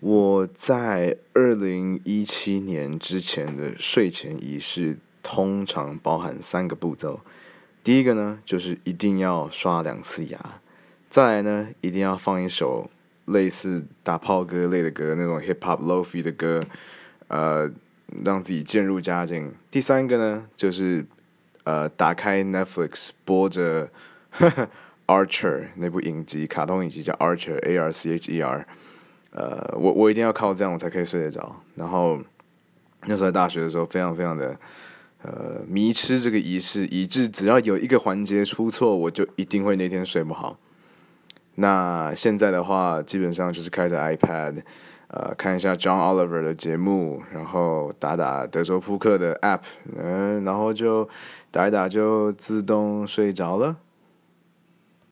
我在二零一七年之前的睡前仪式，通常包含三个步骤。第一个呢，就是一定要刷两次牙；再来呢，一定要放一首类似打炮歌类的歌，那种 hip hop lofi 的歌，呃，让自己渐入佳境。第三个呢，就是呃，打开 Netflix 播着 Archer 那部影集，卡通影集叫 Archer，A R C H E R。呃，我我一定要靠这样我才可以睡得着。然后那时候在大学的时候，非常非常的呃迷痴这个仪式，以致只要有一个环节出错，我就一定会那天睡不好。那现在的话，基本上就是开着 iPad，呃，看一下 John Oliver 的节目，然后打打德州扑克的 App，嗯，然后就打一打就自动睡着了。